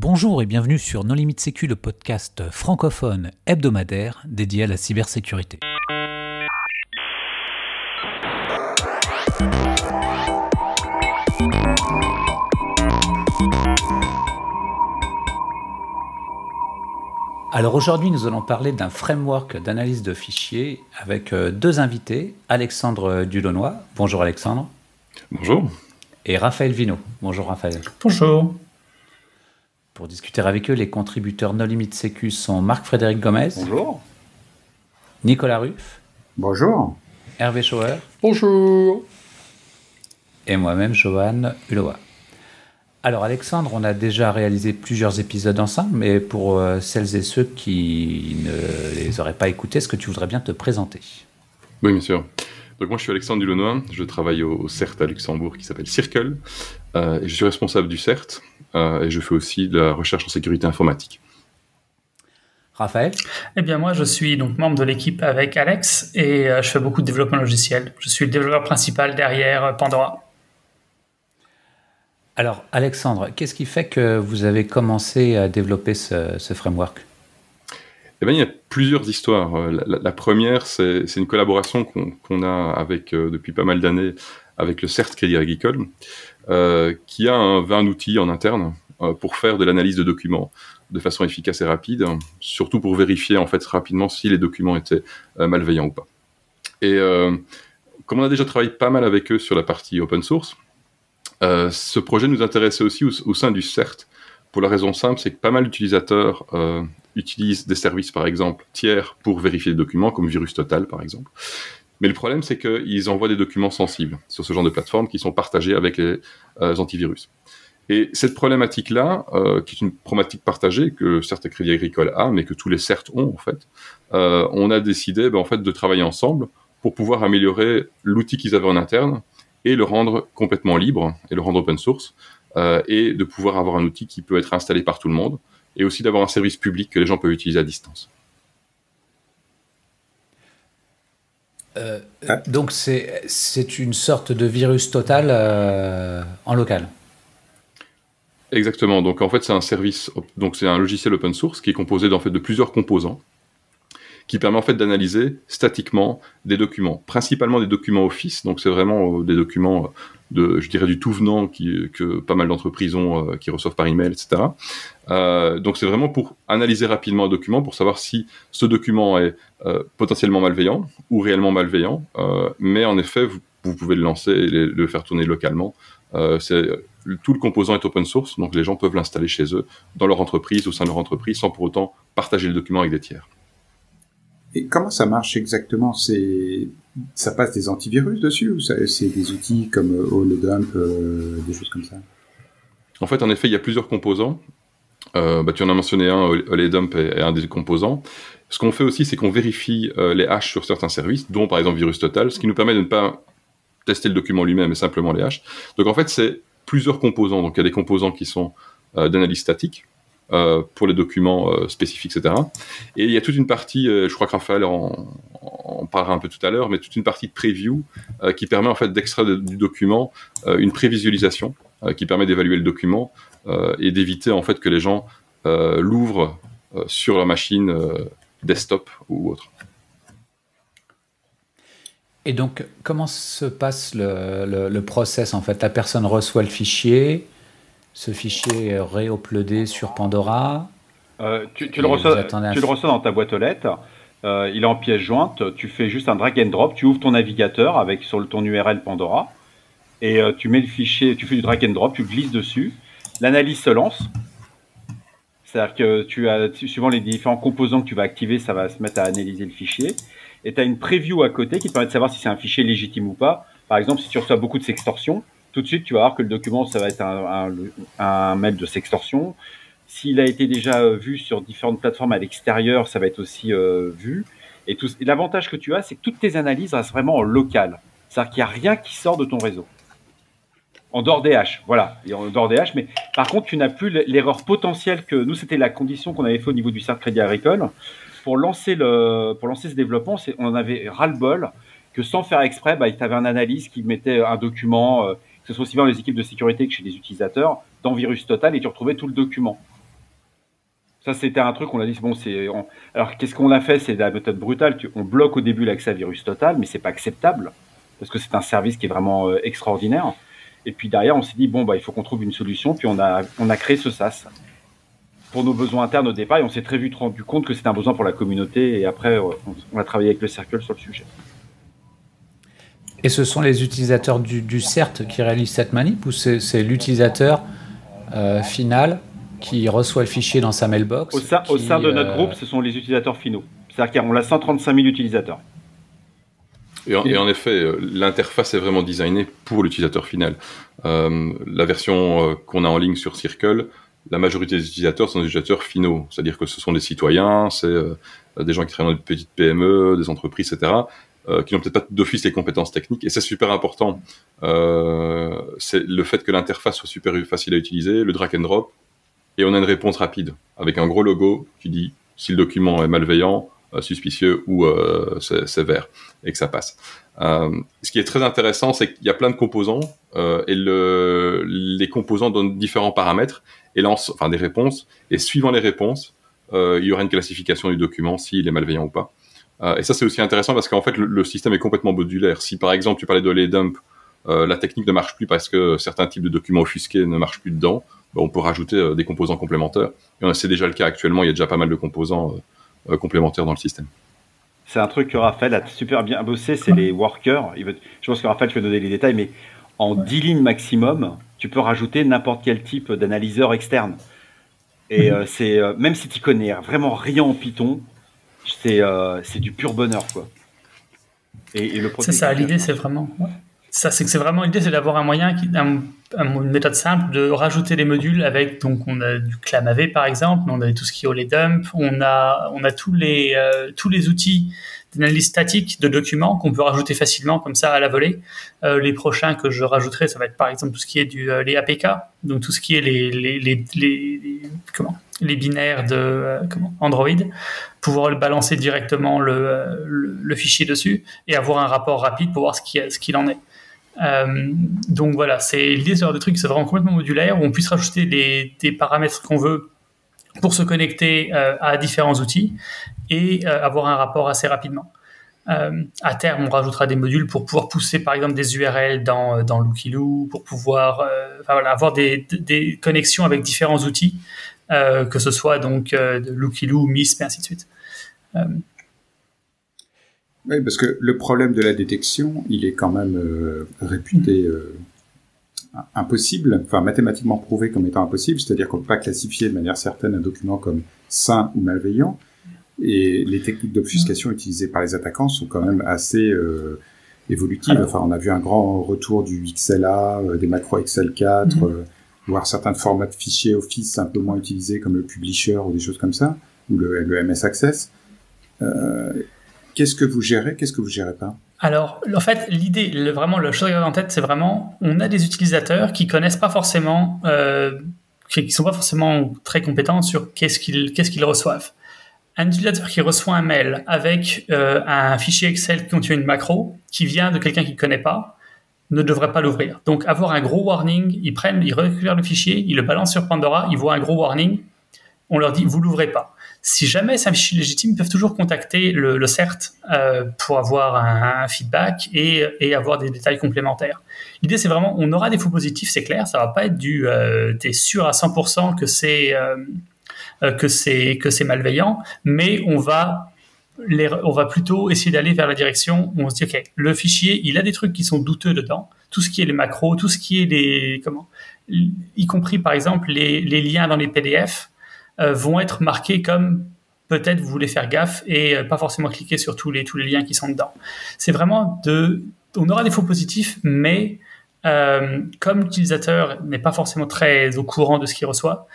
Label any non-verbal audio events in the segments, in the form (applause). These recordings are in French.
Bonjour et bienvenue sur Non Limite Sécu, le podcast francophone hebdomadaire dédié à la cybersécurité. Alors aujourd'hui, nous allons parler d'un framework d'analyse de fichiers avec euh, deux invités, Alexandre Dulonnois. Bonjour Alexandre. Bonjour. Et Raphaël Vino. Bonjour Raphaël. Bonjour. Pour discuter avec eux, les contributeurs No Limit Sécu sont Marc-Frédéric Gomez. Bonjour. Nicolas Ruff. Bonjour. Hervé Schauer. Bonjour. Et moi-même, Johan Uloa. Alors Alexandre, on a déjà réalisé plusieurs épisodes ensemble, mais pour euh, celles et ceux qui ne les auraient pas écoutés, est-ce que tu voudrais bien te présenter? Oui, bien sûr. Donc moi, je suis Alexandre Dulenois, je travaille au, CERT à Luxembourg qui s'appelle Circle, euh, et je suis responsable du CERT, euh, et je fais aussi de la recherche en sécurité informatique. Raphaël? Eh bien moi, je suis donc membre de l'équipe avec Alex, et je fais beaucoup de développement logiciel. Je suis le développeur principal derrière Pandora. Alors, Alexandre, qu'est-ce qui fait que vous avez commencé à développer ce, framework? Eh bien, il y a plusieurs histoires. Euh, la, première, c'est une collaboration qu'on a avec, euh, depuis pas mal d'années avec le CERT Crédit Agricole, euh, qui a un, un outil en interne pour faire de l'analyse de documents de façon efficace et rapide, surtout pour vérifier en fait rapidement si les documents étaient malveillants ou pas. Et comme on a déjà travaillé pas mal avec eux sur la partie open source, ce projet nous intéressait aussi au, sein du CERT, pour la raison simple, c'est que pas mal d'utilisateurs euh, utilisent des services, par exemple, tiers pour vérifier les documents, comme Virus Total, par exemple. Mais le problème, c'est qu'ils envoient des documents sensibles sur ce genre de plateforme qui sont partagés avec les euh, antivirus. Et cette problématique-là, qui est une problématique partagée que certains Crédit Agricole a, mais que tous les CERT ont en fait, on a décidé ben, en fait de travailler ensemble pour pouvoir améliorer l'outil qu'ils avaient en interne et le rendre complètement libre et le rendre open source euh, et de pouvoir avoir un outil qui peut être installé par tout le monde et aussi d'avoir un service public que les gens peuvent utiliser à distance. Euh, ah. Donc c'est une sorte de virus total euh, en local. Exactement. Donc en fait c'est un service, donc c'est un logiciel open source qui est composé en fait de plusieurs composants qui permet en fait d'analyser statiquement des documents, principalement des documents Office, donc c'est vraiment euh, des documents euh, je dirais, du tout venant que pas mal d'entreprises ont, euh, qui reçoivent par email, etc. Euh, donc c'est vraiment pour analyser rapidement un document, pour savoir si ce document est euh, potentiellement malveillant ou réellement malveillant. Mais en effet, vous, pouvez le lancer et le faire tourner localement. tout le composant est open source, donc les gens peuvent l'installer chez eux, dans leur entreprise, au sein de leur entreprise, sans pour autant partager le document avec des tiers. Et comment ça marche exactement? C'est ça passe des antivirus dessus ou c'est des outils comme euh, Holodump, euh, des choses comme ça? En fait, en effet, il y a plusieurs composants. Euh, bah, tu en as mentionné un, Holodump est, un des composants. Ce qu'on fait aussi, c'est qu'on vérifie les hashes sur certains services, dont par exemple Virus Total, ce qui nous permet de ne pas tester le document lui-même, mais simplement les hashes. Donc en fait, c'est plusieurs composants. Donc il y a des composants qui sont d'analyse statique, euh, pour les documents euh, spécifiques, etc. Et il y a toute une partie, euh, je crois que Raphaël en, en, parlera un peu tout à l'heure, mais toute une partie de preview qui permet en fait d'extraire du document une prévisualisation qui permet d'évaluer le document et d'éviter en fait que les gens l'ouvrent sur leur machine desktop ou autre. Et donc, comment se passe le, le, le process en fait? La personne reçoit le fichier, ce fichier est réuploadé sur Pandora. Euh, tu, le reçois, tu le reçois dans ta boîte aux lettres. Euh, il est en pièce jointe. Tu fais juste un drag and drop. Tu ouvres ton navigateur avec sur ton URL Pandora et euh, tu mets le fichier. Tu fais du drag and drop. Tu glisses dessus. L'analyse se lance. C'est-à-dire que tu as, suivant les différents composants que tu vas activer, ça va se mettre à analyser le fichier. Et tu as une preview à côté qui te permet de savoir si c'est un fichier légitime ou pas. Par exemple, si tu reçois beaucoup de sextorsion, tout de suite, tu vas voir que le document, ça va être un, mail de sextorsion. S'il a été déjà euh, vu sur différentes plateformes à l'extérieur, ça va être aussi euh, vu. Et, l'avantage que tu as, c'est que toutes tes analyses restent vraiment en local. C'est-à-dire qu'il n'y a rien qui sort de ton réseau. En dehors des haches, voilà, en dehors des haches. Mais par contre, tu n'as plus l'erreur potentielle que nous, c'était la condition qu'on avait fait au niveau du CERT Crédit Agricole. Pour lancer, le, pour lancer ce développement, on en avait ras-le-bol que sans faire exprès, bah, tu avais un analyse qui mettait un document, euh, que ce soit aussi bien les équipes de sécurité que chez les utilisateurs, dans Virus Total, et tu retrouvais tout le document. Ça, c'était un truc, on a dit, bon, c'est. Alors, qu'est-ce qu'on a fait? C'est la méthode brutale. On bloque au début l'accès à virus total, mais c'est pas acceptable parce que c'est un service qui est vraiment euh, extraordinaire. Et puis derrière, on s'est dit, bon, bah, il faut qu'on trouve une solution. Puis on a, on a créé ce SaaS pour nos besoins internes au départ. Et on s'est très vite rendu compte que c'était un besoin pour la communauté. Et après, on a travaillé avec le Circle sur le sujet. Et ce sont les utilisateurs du, du CERT qui réalisent cette manip ou c'est l'utilisateur euh, final qui reçoit le fichier dans sa mailbox Au sein, au sein de notre euh, groupe, ce sont les utilisateurs finaux. C'est-à-dire qu'on a 135 000 utilisateurs. Et en, effet, euh, l'interface est vraiment designée pour l'utilisateur final. la version qu'on a en ligne sur Circle, la majorité des utilisateurs sont des utilisateurs finaux, c'est-à-dire que ce sont des citoyens, c'est des gens qui travaillent dans des petites PME, des entreprises, etc. Euh, qui n'ont peut-être pas d'office les compétences techniques. Et c'est super important. Euh, c'est le fait que l'interface soit super facile à utiliser, le drag and drop, et on a une réponse rapide avec un gros logo qui dit si le document est malveillant, euh, suspicieux ou sévère, et que ça passe. ce qui est très intéressant, c'est qu'il y a plein de composants et le, les composants donnent différents paramètres et lancent, enfin des réponses. Et suivant les réponses, il y aura une classification du document s'il est malveillant ou pas. Euh, et ça, c'est aussi intéressant parce qu'en fait, le, système est complètement modulaire. Si par exemple, tu parlais de les dump, euh, la technique ne marche plus parce que certains types de documents offusqués ne marchent plus dedans, ben, on peut rajouter euh, des composants complémentaires. Et c'est déjà le cas actuellement, il y a déjà pas mal de composants complémentaires dans le système. C'est un truc que Raphaël a super bien bossé, c'est les workers. Il veut, je pense que Raphaël, tu vas donner les détails, mais en 10 lignes maximum, tu peux rajouter n'importe quel type d'analyseur externe. Et c'est même si tu connais vraiment rien en Python, euh, c'est du pur bonheur quoi. Et, le c'est ça, l'idée c'est vraiment. Ça, c'est que c'est vraiment l'idée, c'est d'avoir un moyen, qui, une méthode simple de rajouter des modules avec, donc on a du ClamAV par exemple, on a tout ce qui est les dump, on a, on a tous les, euh, tous les outils d'analyse statique de documents qu'on peut rajouter facilement comme ça à la volée. Euh, les prochains que je rajouterai, ça va être par exemple tout ce qui est du les APK, donc tout ce qui est les, les, les, les comment? Les binaires de euh, Android, pouvoir balancer directement le, le, fichier dessus et avoir un rapport rapide pour voir ce qu'il en est. Euh, donc voilà, c'est l'idée de de trucs, c'est vraiment complètement modulaire où on puisse rajouter des paramètres qu'on veut pour se connecter euh, à différents outils et avoir un rapport assez rapidement. à terme, on rajoutera des modules pour pouvoir pousser par exemple des URL dans, dans pour pouvoir avoir des, des, connexions avec différents outils euh, que ce soit donc euh, de Lookiloo, MISP et ainsi de suite. Euh, oui, parce que le problème de la détection, il est quand même réputé impossible, enfin mathématiquement prouvé comme étant impossible, c'est-à-dire qu'on ne peut pas classifier de manière certaine un document comme sain ou malveillant. Et les techniques d'obfuscation utilisées par les attaquants sont quand même assez évolutives. enfin, on a vu un grand retour du XLA, des macros Excel 4, voir certains formats de fichiers Office un peu moins utilisés comme le Publisher ou des choses comme ça, ou le, MS Access. Euh, qu'est-ce que vous gérez, qu'est-ce que vous gérez pas? Alors, en fait, l'idée, vraiment, le chose en tête, c'est vraiment, on a des utilisateurs qui connaissent pas forcément, euh, qui sont pas forcément très compétents sur qu'est-ce qu'ils, qu'est-ce qu'ils reçoivent. Un utilisateur qui reçoit un mail avec euh, un fichier Excel qui contient une macro, qui vient de quelqu'un qu'il connaît pas, ne devrait pas l'ouvrir. Donc avoir un gros warning, ils prennent, ils récupèrent le fichier, ils le balancent sur Pandora, ils voient un gros warning, on leur dit vous l'ouvrez pas. Si jamais c'est un fichier légitime, ils peuvent toujours contacter le, CERT euh, pour avoir un, feedback et, avoir des détails complémentaires. L'idée c'est vraiment, on aura des faux positifs, c'est clair, ça va pas être du, euh, t'es sûr à 100% que c'est euh, euh, que c'est que c'est malveillant, mais on va on va plutôt essayer d'aller vers la direction où on se dit, OK, le fichier, il a des trucs qui sont douteux dedans. Tout ce qui est les macros, tout ce qui est les, comment, y compris par exemple les, liens dans les PDF, euh, vont être marqués comme peut-être vous voulez faire gaffe et euh, pas forcément cliquer sur tous les, tous les liens qui sont dedans. C'est vraiment de, on aura des faux positifs, mais euh, comme l'utilisateur n'est pas forcément très au courant de ce qu'il reçoit,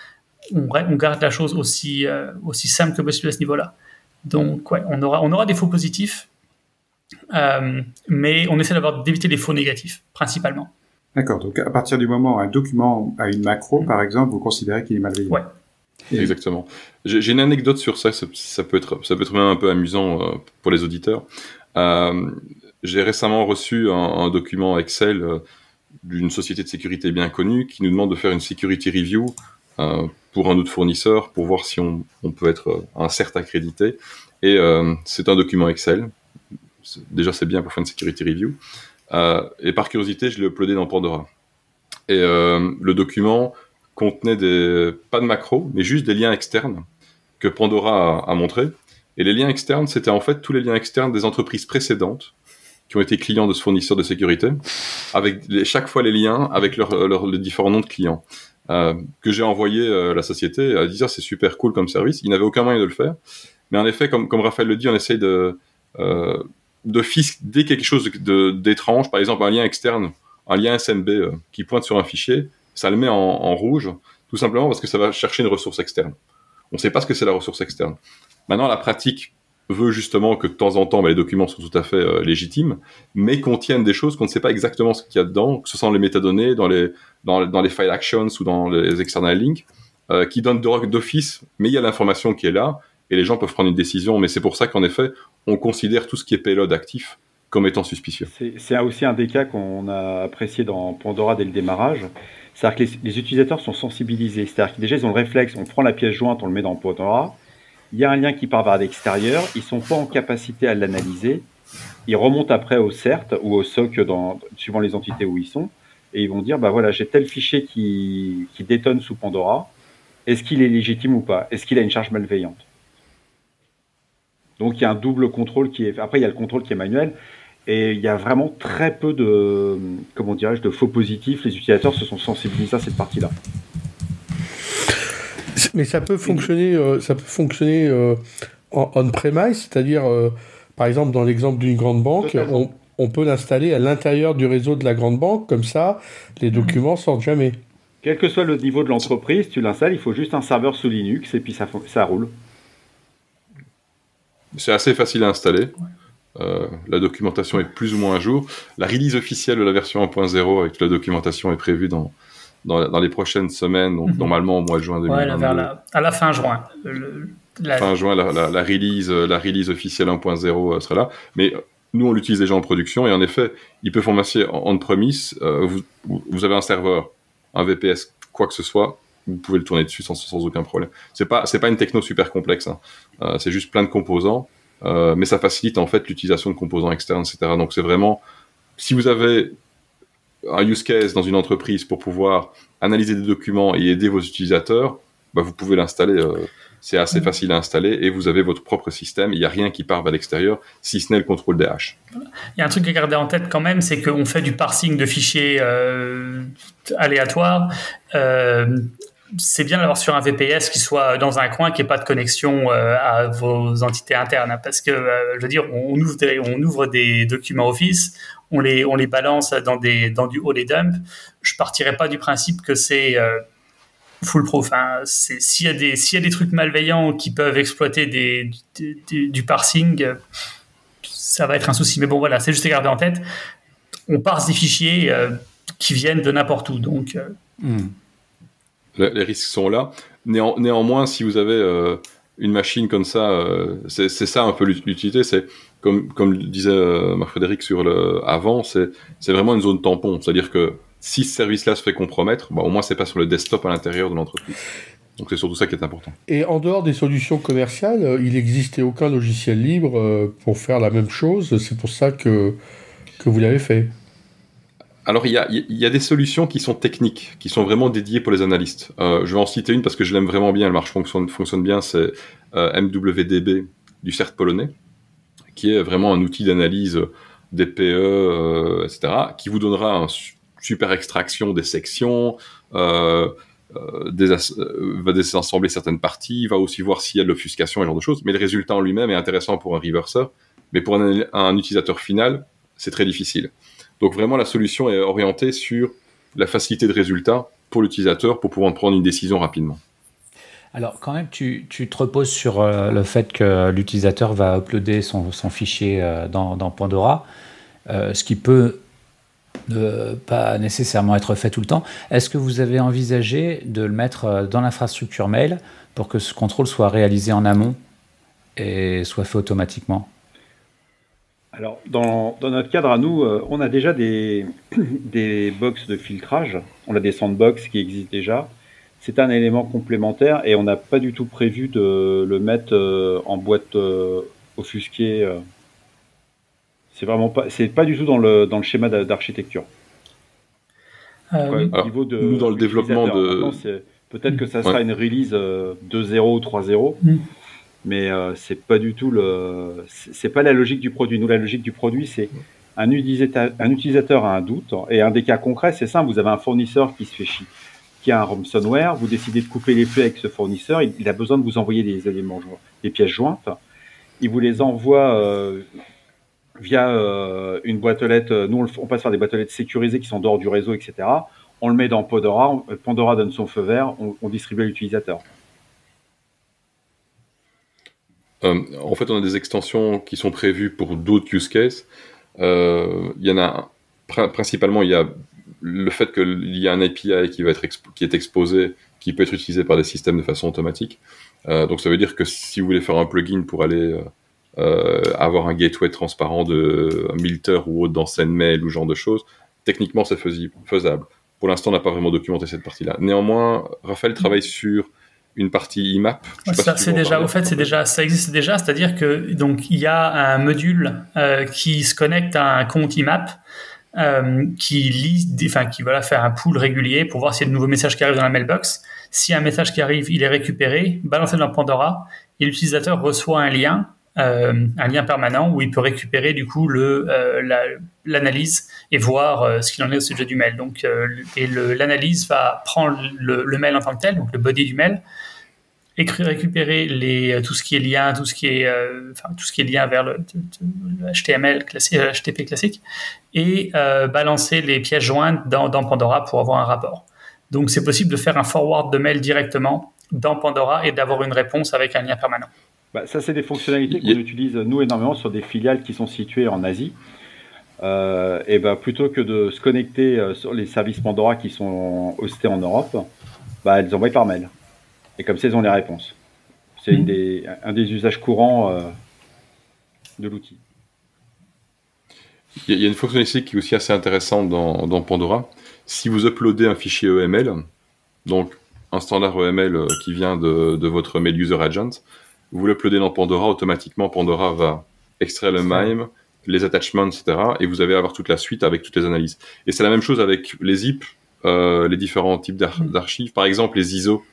on, garde la chose aussi, aussi simple que possible à ce niveau-là. Donc, ouais, on aura, on aura des faux positifs, euh, mais on essaie d'avoir d'éviter les faux négatifs, principalement. D'accord. Donc, à partir du moment où un document a une macro, par exemple, vous considérez qu'il est malveillant. Ouais. Exactement. J'ai une anecdote sur ça, ça, peut être, ça peut être même un peu amusant euh, pour les auditeurs. Euh, J'ai récemment reçu un, un document Excel euh, d'une société de sécurité bien connue qui nous demande de faire une security review pour un autre fournisseur pour voir si on, peut être un CERT accrédité. Et c'est un document Excel. Déjà, c'est bien pour faire une security review. et par curiosité, je l'ai uploadé dans Pandora. Et le document contenait pas de macro, mais juste des liens externes que Pandora a, montré. Et les liens externes, c'était en fait tous les liens externes des entreprises précédentes qui ont été clients de ce fournisseur de sécurité, avec chaque fois les liens avec leurs différents noms de clients. Euh, que j'ai envoyé à euh, la société à dire c'est super cool comme service. Ils n'avaient aucun moyen de le faire. Mais en effet, comme, comme Raphaël le dit, on essaye de, euh, d'office, dès quelque chose d'étrange, par exemple un lien externe, un lien SMB euh, qui pointe sur un fichier, ça le met en, rouge, tout simplement parce que ça va chercher une ressource externe. On ne sait pas ce que c'est la ressource externe. Maintenant, la pratique veut justement que de temps en temps, bah, les documents sont tout à fait euh, légitimes, mais contiennent des choses qu'on ne sait pas exactement ce qu'il y a dedans, que ce soit dans les métadonnées, dans les, dans, dans les file actions ou dans les external links, euh, qui donnent d'office, mais il y a l'information qui est là, et les gens peuvent prendre une décision. Mais c'est pour ça qu'en effet, on considère tout ce qui est payload actif comme étant suspicieux. C'est aussi un des cas qu'on a apprécié dans Pandora dès le démarrage. C'est-à-dire que les, utilisateurs sont sensibilisés. C'est-à-dire que déjà, ils ont le réflexe, on prend la pièce jointe, on le met dans Pandora. Il y a un lien qui part vers l'extérieur. Ils sont pas en capacité à l'analyser. Ils remontent après au CERT ou au SOC, suivant les entités où ils sont. Et ils vont dire, bah voilà, j'ai tel fichier qui, qui détonne sous Pandora. Est-ce qu'il est légitime ou pas? Est-ce qu'il a une charge malveillante? Donc il y a un double contrôle qui est. Après, il y a le contrôle qui est manuel. Et il y a vraiment très peu de, comment dirais-je, de faux positifs. Les utilisateurs se sont sensibilisés à cette partie-là. Mais ça peut fonctionner, euh, ça peut fonctionner euh, en on-premise, c'est-à-dire, euh, par exemple, dans l'exemple d'une grande banque, on, peut l'installer à l'intérieur du réseau de la grande banque, comme ça, les mhm. documents sortent jamais. Quel que soit le niveau de l'entreprise, tu l'installes, il faut juste un serveur sous Linux et puis ça, ça roule. C'est assez facile à installer. Euh, la documentation est plus ou moins à jour. La release officielle de la version 1.0 avec la documentation est prévue dans, dans, les prochaines semaines, donc mhm. normalement au mois de juin 2022. Ouais, à la fin juin. Fin juin, la, la, release, la release officielle 1.0 euh, sera là. Mais nous, on l'utilise déjà en production et en effet, il peut former on-premise. Euh, vous, vous, avez un serveur, un VPS, quoi que ce soit, vous pouvez le tourner dessus sans, sans aucun problème. C'est pas, c'est pas une techno super complexe. Hein. c'est juste plein de composants. Euh, mais ça facilite en fait l'utilisation de composants externes, etc. Donc c'est vraiment, si vous avez un use case dans une entreprise pour pouvoir analyser des documents et aider vos utilisateurs, bah, vous pouvez l'installer. Euh, c'est assez mm. facile à installer et vous avez votre propre système. Il n'y a rien qui part vers l'extérieur, si ce n'est le contrôle des haches. Il y a un truc à garder en tête quand même, c'est qu'on fait du parsing de fichiers euh, aléatoires. Euh, c'est bien d'avoir sur un VPS qui soit dans un coin, qui n'ait pas de connexion euh, à vos entités internes. Hein, parce que, euh, je veux dire, on ouvre, des, on ouvre des documents Office, on les, on les balance dans, des, dans du haut dump. Je partirais pas du principe que c'est euh, foolproof. Hein. S'il y, a des, y a des trucs malveillants qui peuvent exploiter des, du parsing, ça va être un souci. Mais bon, voilà, c'est juste à garder en tête. On parse des fichiers qui viennent de n'importe où. Donc. Hmm les risques sont là. néanmoins, si vous avez euh, une machine comme ça, euh, c'est ça un peu l'utilité. C'est comme, comme disait euh, Marc-Frédéric sur le avant, c'est vraiment une zone tampon. C'est-à-dire que si ce service-là se fait compromettre, bah, au moins c'est pas sur le desktop à l'intérieur de l'entreprise. Donc c'est surtout ça qui est important. Et en dehors des solutions commerciales, il n'existait aucun logiciel libre pour faire la même chose. C'est pour ça que, que vous l'avez fait. Alors, il y a, y a, des solutions qui sont techniques, qui sont vraiment dédiées pour les analystes. Euh, je vais en citer une parce que je l'aime vraiment bien, elle marche, fonctionne, fonctionne bien, c'est euh, MWDB du CERT polonais, qui est vraiment un outil d'analyse des PE, euh, etc., qui vous donnera une super extraction des sections, euh, euh, va désassembler certaines parties, va aussi voir s'il y a de l'obfuscation et ce genre de choses. Mais le résultat en lui-même est intéressant pour un reverser, mais pour un, un utilisateur final, c'est très difficile. Donc vraiment, la solution est orientée sur la facilité de résultat pour l'utilisateur pour pouvoir prendre une décision rapidement. Alors quand même, tu, te reposes sur euh, le fait que l'utilisateur va uploader son, fichier euh, dans, Pandora, euh, ce qui peut ne pas nécessairement être fait tout le temps. Est-ce que vous avez envisagé de le mettre dans l'infrastructure mail pour que ce contrôle soit réalisé en amont et soit fait automatiquement? Alors, dans, notre cadre à nous, on a déjà des, (coughs) des box de filtrage. On a des sandbox qui existent déjà. C'est un élément complémentaire et on n'a pas du tout prévu de le mettre en boîte offusquée. C'est vraiment pas, c'est pas du tout dans le, dans le schéma d'architecture. Euh, niveau de, nous, dans le développement de. Peut-être que ça sera une release 2.0 ou 3.0, mm. mais euh, c'est pas du tout le. C'est pas la logique du produit. Nous, la logique du produit, c'est un utilisateur, un utilisateur a un doute, et un des cas concrets, c'est simple. Vous avez un fournisseur qui se fait chier, qui a un ransomware, vous décidez de couper les flux avec ce fournisseur, il, a besoin de vous envoyer des éléments, des pièces jointes. Il vous les envoie euh, via euh, une boîte aux lettres. Euh, nous, on, passe par des boîtes aux lettres sécurisées qui sont dehors du réseau, etc. On le met dans Pandora. Pandora donne son feu vert. On, distribue à l'utilisateur. En fait, on a des extensions qui sont prévues pour d'autres use cases. Il y en a principalement, il y a le fait qu'il y a un API qui va être qui est exposé, qui peut être utilisé par des systèmes de façon automatique. donc, ça veut dire que si vous voulez faire un plugin pour aller euh, avoir un gateway transparent de Milter ou autre dans SendMail ou genre de choses, techniquement c'est faisable. Pour l'instant, on n'a pas vraiment documenté cette partie-là. Néanmoins, Raphaël travaille sur une partie IMAP. ça, c'est déjà, au fait, c'est déjà, ça existe déjà, c'est-à-dire que donc il y a un module euh, qui se connecte à un compte IMAP. Euh, qui lit, enfin qui voilà faire un pool régulier pour voir s'il y a de nouveaux messages qui arrivent dans la mailbox. Si un message qui arrive, il est récupéré, balancé dans Pandora, et l'utilisateur reçoit un lien euh, un lien permanent où il peut récupérer du coup le euh, l'analyse et voir euh, ce qu'il en est au sujet du mail. Donc et l'analyse va prendre le, mail en tant que tel, donc le body du mail, récupérer les, tout ce qui est lien, tout ce qui est, enfin, tout ce qui est lien vers le, HTML classique, HTTP classique, et balancer les pièces jointes dans, dans, Pandora pour avoir un rapport. Donc c'est possible de faire un forward de mail directement dans Pandora et d'avoir une réponse avec un lien permanent. Bah, ça, c'est des fonctionnalités qu'on utilise, nous, énormément sur des filiales qui sont situées en Asie. Euh, et bah, plutôt que de se connecter euh, sur les services Pandora qui sont hostés en Europe, bah, elles envoient par mail. Et comme ça, elles ont les réponses. C'est mmh. un des usages courants euh, de l'outil. Il y a une fonctionnalité qui est aussi assez intéressante dans, Pandora. Si vous uploadez un fichier EML, donc un standard EML qui vient de, de votre mail user agent, vous l'uploadez dans Pandora, automatiquement Pandora va extraire le MIME, les attachments, etc. Et vous allez avoir toute la suite avec toutes les analyses. Et c'est la même chose avec les zip, euh, les différents types mm. d'archives. Par exemple, les ISO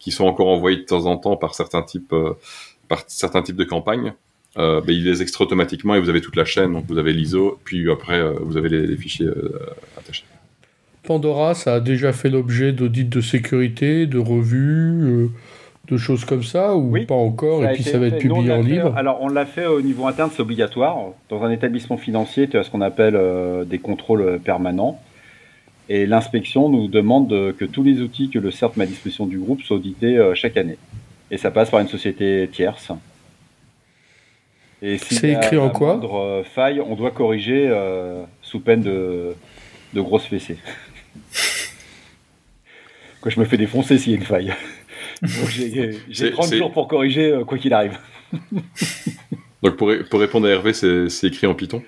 qui sont encore envoyés de temps en temps par certains types, euh, par certains types de campagnes. Euh, ben, il les extrait automatiquement et vous avez toute la chaîne. Donc vous avez l'ISO, puis après euh, vous avez les, les fichiers euh, attachés. Pandora, ça a déjà fait l'objet d'audits de sécurité, de revues de choses comme ça ou pas encore et puis ça va être publié en libre Alors on l'a fait au niveau interne, c'est obligatoire. Dans un établissement financier, tu as ce qu'on appelle euh, des contrôles euh, permanents. Et l'inspection nous demande que tous les outils que le CERT met à disposition du groupe soient audités euh, chaque année. Et ça passe par une société tierce. Et si c'est écrit en quoi faille, on doit corriger sous peine de, de grosses fessées. (laughs) Quand je me fais défoncer s'il y a une faille. j'ai 30 jours pour corriger euh, quoi qu'il arrive. (laughs) Donc pour, pour, répondre à Hervé, c'est écrit en Python?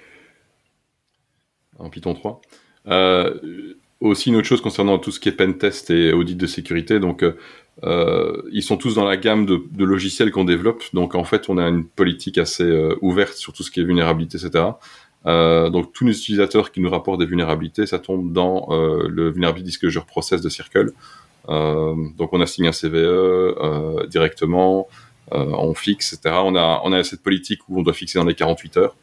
En Python 3. Euh, aussi une autre chose concernant tout ce qui est pen test et audit de sécurité. Donc euh, ils sont tous dans la gamme de, logiciels qu'on développe. Donc en fait, on a une politique assez ouverte sur tout ce qui est vulnérabilité, etc. donc tous les utilisateurs qui nous rapportent des vulnérabilités, ça tombe dans le Vulnerability Disclosure Process de Circle. Euh, donc on assigne un CVE euh, directement, euh, on fixe, etc. On a, on a cette politique où on doit fixer dans les 48 heures.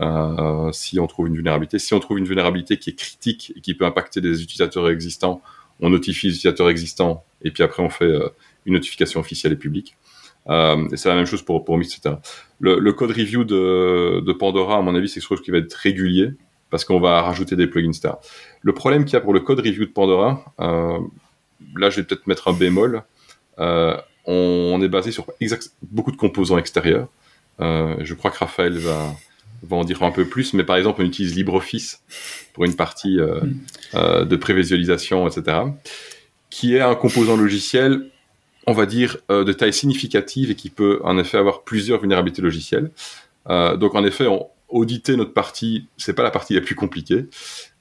Euh, si on trouve une vulnérabilité. Si on trouve une vulnérabilité qui est critique et qui peut impacter des utilisateurs existants, on notifie les utilisateurs existants et puis après on fait euh, une notification officielle et publique. Euh, et c'est la même chose pour, pour etc. Le, code review de, Pandora, à mon avis, c'est quelque chose qui va être régulier parce qu'on va rajouter des plugins. Le problème qu'il y a pour le code review de Pandora, là, je vais peut-être mettre un bémol. On, est basé sur beaucoup de composants extérieurs. Je crois que Raphaël va, va en dire un peu plus, mais par exemple, on utilise LibreOffice pour une partie euh, mm. de prévisualisation, etc., qui est un composant logiciel, on va dire, de taille significative et qui peut en effet avoir plusieurs vulnérabilités logicielles. donc en effet, auditer notre partie, c'est pas la partie la plus compliquée.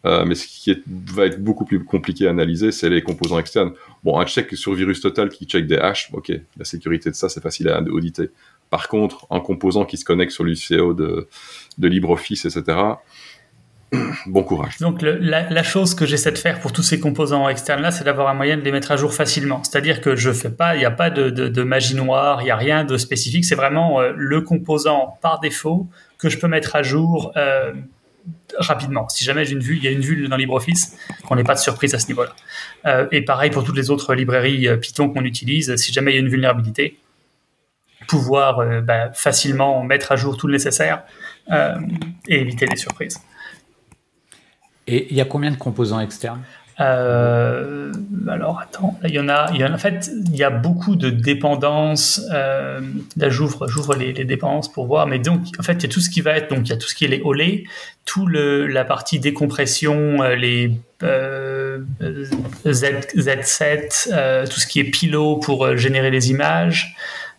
Euh, mais ce qui va être beaucoup plus compliqué à analyser, c'est les composants externes. Bon, un check sur Virus Total qui check des hashes, ok, la sécurité de ça, c'est facile à auditer. Par contre, un composant qui se connecte sur l'UCO de, de LibreOffice, etc., (clears throat) bon courage. Donc la, chose que j'essaie de faire pour tous ces composants externes là, c'est d'avoir un moyen de les mettre à jour facilement. C'est-à-dire que je fais pas, il n'y a pas de, magie noire, il n'y a rien de spécifique. C'est vraiment euh, le composant par défaut que je peux mettre à jour euh, rapidement. Si jamais j'ai une vue, il y a une vue dans LibreOffice, qu'on n'ait pas de surprise à ce niveau-là. Euh, et pareil pour toutes les autres librairies Python qu'on utilise. Si jamais il y a une vulnérabilité, pouvoir bah, facilement mettre à jour tout le nécessaire et éviter les surprises. Et il y a combien de composants externes? Euh, alors attends, il y en a, en, fait, il y a beaucoup de dépendances. Euh, là, j'ouvre, j'ouvre les, dépendances pour voir. Mais donc, en fait, il y a tout ce qui va être, donc il y a tout ce qui est les olés, tout le, la partie décompression, euh, les Z, Z7, tout ce qui est pilot pour générer les images,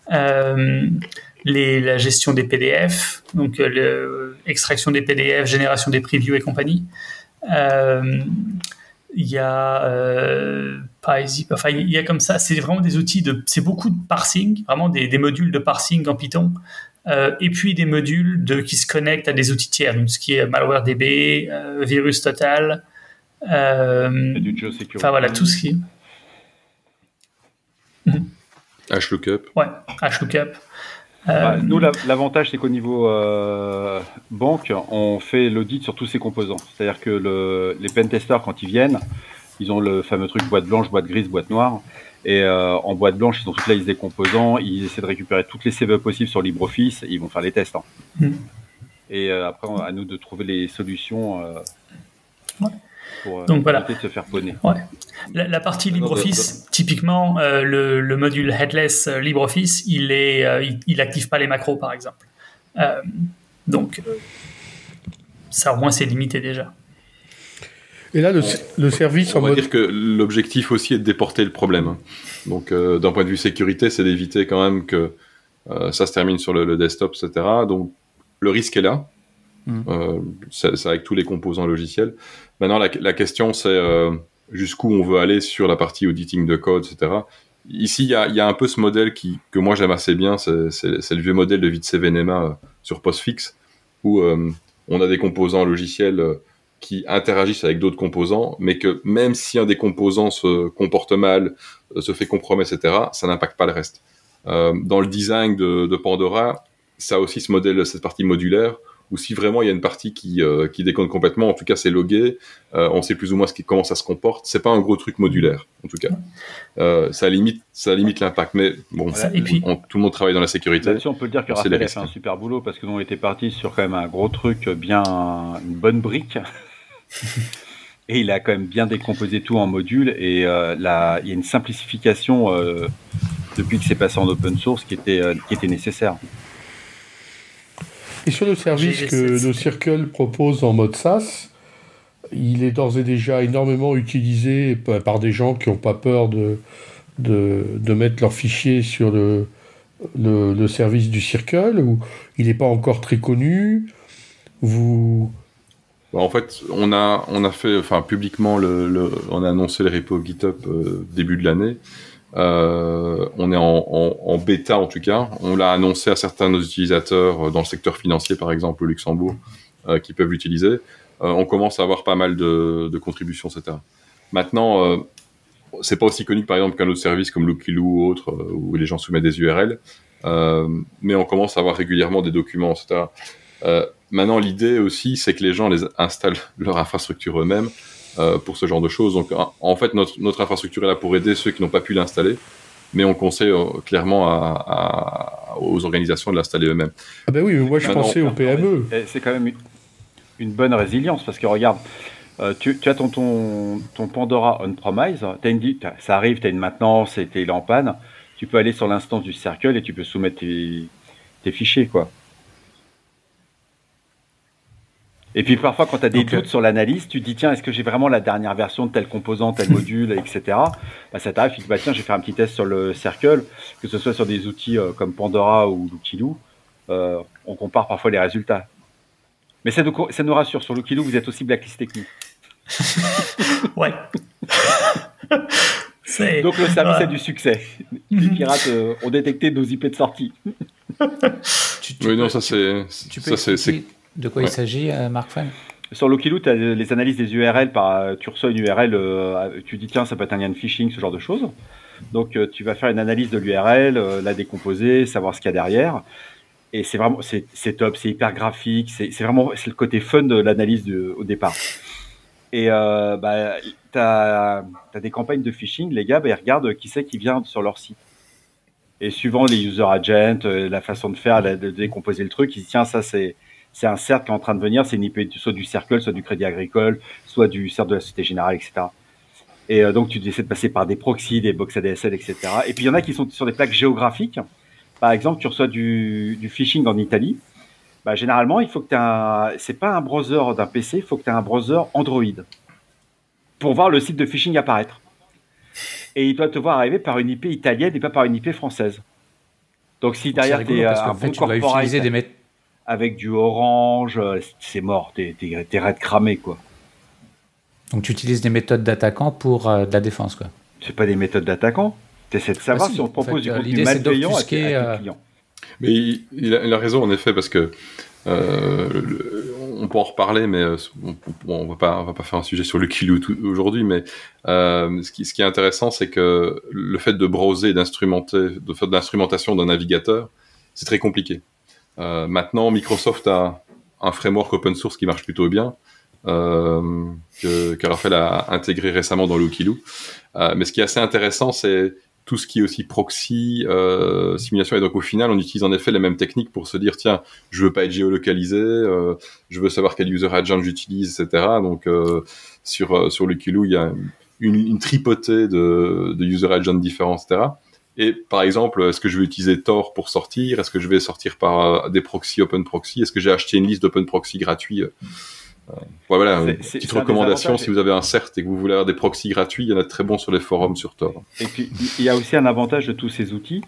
la gestion des PDF, donc l'extraction des PDF, génération des previews et compagnie. Euh, il y a euh, enfin il y a comme ça, c'est vraiment des outils de, c'est beaucoup de parsing, vraiment des, des modules de parsing en Python, euh, et puis des modules de qui se connectent à des outils tiers, donc ce qui est MalwareDB, euh, Virus Total, euh, enfin voilà tout ce qui. HLOOKUP. Ouais, HLOOKUP. Bah, nous, l'avantage, c'est qu'au niveau euh, banque, on fait l'audit sur tous ces composants. C'est-à-dire que le, les pentesters, quand ils viennent, ils ont le fameux truc boîte blanche, boîte grise, boîte noire. Et euh, en boîte blanche, ils ont toute la liste des composants. Ils essaient de récupérer toutes les CV possibles sur LibreOffice. Et ils vont faire les tests. Hein. Mm. Et euh, après, à nous de trouver les solutions. Ouais pour euh, Donc, voilà. de se faire poney. Ouais. La, partie LibreOffice, typiquement, euh, le, module headless euh, LibreOffice, il est, il, active pas les macros, par exemple. donc, ça au moins c'est limité déjà. Et là, le, le service on va dire que l'objectif aussi est de déporter le problème. Hein. Donc, d'un point de vue sécurité, c'est d'éviter quand même que ça se termine sur le, le, desktop, etc. Donc, le risque est là. Mm. c'est avec tous les composants logiciels. Maintenant, la, question, c'est euh, jusqu'où on veut aller sur la partie auditing de code, etc. Ici, il y a, un peu ce modèle que moi j'aime assez bien, c'est le vieux modèle de Vitesse Venema euh, sur Postfix, où on a des composants logiciels qui interagissent avec d'autres composants, mais que même si un des composants se comporte mal, se fait compromettre, etc., ça n'impacte pas le reste. dans le design de, de Pandora, ça a aussi ce modèle, cette partie modulaire, ou si vraiment il y a une partie qui, euh, qui déconne complètement, en tout cas c'est logué, euh, on sait plus ou moins ce qui, comment ça se comporte. C'est pas un gros truc modulaire, en tout cas. Euh, ça limite, ça limite l'impact, mais bon, et puis, tout le monde travaille dans la sécurité. Là-dessus, on peut le dire que Raphaël a fait un super boulot parce que nous on était parti sur quand même un gros truc, bien une bonne brique. (laughs) et il a quand même bien décomposé tout en modules et euh, là, il y a une simplification euh, depuis que c'est passé en open source qui était, euh, qui était nécessaire. Et sur le service que NoCircle propose en mode SaaS, il est d'ores et déjà énormément utilisé par des gens qui n'ont pas peur de, de, mettre leurs fichiers sur le, le, service du Circle, ou il n'est pas encore très connu. Vous... Bah, en fait, on a, on a fait, enfin, publiquement, le, on a annoncé les repos GitHub euh, début de l'année. Euh, on est en, bêta en tout cas. On l'a annoncé à certains de nos utilisateurs euh, dans le secteur financier, par exemple au Luxembourg, euh, qui peuvent l'utiliser. On commence à avoir pas mal de, contributions, etc. Maintenant, c'est pas aussi connu par exemple qu'un autre service comme Lookiloo ou autre, où les gens soumettent des URL, mais on commence à avoir régulièrement des documents, etc. maintenant, l'idée aussi, c'est que les gens les installent (laughs) leur infrastructure eux-mêmes. Euh, pour ce genre de choses. Donc, en fait, notre, notre infrastructure est là pour aider ceux qui n'ont pas pu l'installer, mais on conseille euh, clairement à, aux organisations de l'installer eux-mêmes. Ah ben oui, moi je pensais aux PME. C'est quand même une bonne résilience parce que regarde, euh, tu, tu, as ton, ton, ton Pandora on-premise, ça arrive, tu as une maintenance et tu es en panne, tu peux aller sur l'instance du Circle et tu peux soumettre tes, tes fichiers. quoi. Et puis parfois, quand tu as des doutes sur l'analyse, tu te dis tiens, est-ce que j'ai vraiment la dernière version de tel composant, tel (laughs) module, etc. Bah, ça t'arrive, tu te dis bah, tiens, je vais faire un petit test sur le Circle, que ce soit sur des outils euh, comme Pandora ou Lukiloo. Euh, on compare parfois les résultats. Mais ça nous, ça nous rassure, sur Lucky vous êtes aussi blacklisté que nous. (laughs) ouais. (laughs) Donc le service a du succès. Les mhm. pirates euh, ont détecté nos IP de sortie. oui, non, ça c'est. Tu peux expliquer de quoi il s'agit, euh, Marc Fan sur Lokiloo, tu as les analyses des URL. Par, tu reçois une URL, euh, tu dis tiens, ça peut être un lien de phishing, ce genre de choses. Donc tu vas faire une analyse de l'URL, la décomposer, savoir ce qu'il y a derrière. Et c'est vraiment, c'est top, c'est hyper graphique, c'est vraiment, c'est le côté fun de l'analyse au départ. Et euh, bah, tu as, des campagnes de phishing, les gars, bah, ils regardent qui c'est qui vient sur leur site. Et suivant les user agents, euh, la façon de faire, de décomposer le truc, ils disent tiens, ça c'est c'est un qui est en train de venir, c'est une IP soit du Cercle, soit du Crédit Agricole, soit du CERT de la Société Générale, etc. Et euh, donc tu essaies de passer par des proxys, des box ADSL, etc. Et puis il y en a qui sont sur des plaques géographiques. Par exemple, tu reçois du, du phishing en Italie bah, généralement, il faut que tu un... c'est pas un browser d'un PC, il faut que tu aies un browser Android pour voir le site de phishing apparaître. Et il doit te voir arriver par une IP italienne et pas par une IP française. Donc si derrière tu es un bon corporate des avec du orange, euh, c'est mort, t'es es, raide cramé quoi. Donc tu utilises des méthodes d'attaquant pour euh, de la défense quoi. C'est pas des méthodes d'attaquant. Tu essaies de savoir ah, si, on te propose du contenu malveillant à, tes clients. Mais il, a, raison en effet parce que euh, on peut en reparler, mais euh, on, va pas, on va pas faire un sujet sur le kilo aujourd'hui. Mais euh, ce, qui, ce, qui, est intéressant, c'est que le fait de browser, d'instrumenter, de faire de l'instrumentation d'un navigateur, c'est très compliqué. Maintenant, Microsoft a un framework open source qui marche plutôt bien. Euh, que, que Raphaël a intégré récemment dans Lukiloo. Euh, mais ce qui est assez intéressant, c'est tout ce qui est aussi proxy, euh, simulation. Et donc au final, on utilise en effet les mêmes techniques pour se dire, tiens, je veux pas être géolocalisé, euh, je veux savoir quel user agent j'utilise, etc. Donc euh, sur euh, sur le Kilo, il y a une, une tripotée de, de user agents différents, etc. Et par exemple, est-ce que je vais utiliser Tor pour sortir? Est-ce que je vais sortir par euh, des proxys open proxy? Est-ce que j'ai acheté une liste d'open proxy gratuits voilà, petite recommandation, si vous avez un CERT et que vous voulez avoir des proxys gratuits, il y en a de très bons sur les forums sur Tor. Et puis, il y a aussi un avantage de tous ces outils,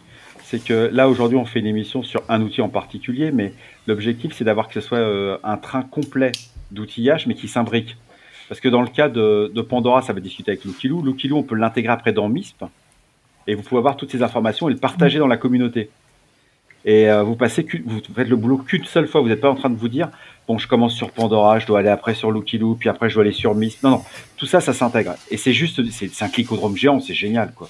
c'est que là, aujourd'hui, on fait une émission sur un outil en particulier, mais l'objectif, c'est d'avoir que ce soit euh, un train complet d'outillage, mais qui s'imbrique. Parce que dans le cas de, Pandora, ça va discuter avec Lookiloo. Lookiloo, on peut l'intégrer après dans MISP, et vous pouvez avoir toutes ces informations et le partager dans la communauté. Et euh, vous passez, vous faites le boulot qu'une seule fois. Vous n'êtes pas en train de vous dire, bon, je commence sur Pandora, je dois aller après sur Lookiloo, puis après je dois aller sur Mist. Non, non, tout ça, ça s'intègre. Et c'est juste, c'est un clicodrome géant, c'est génial, quoi.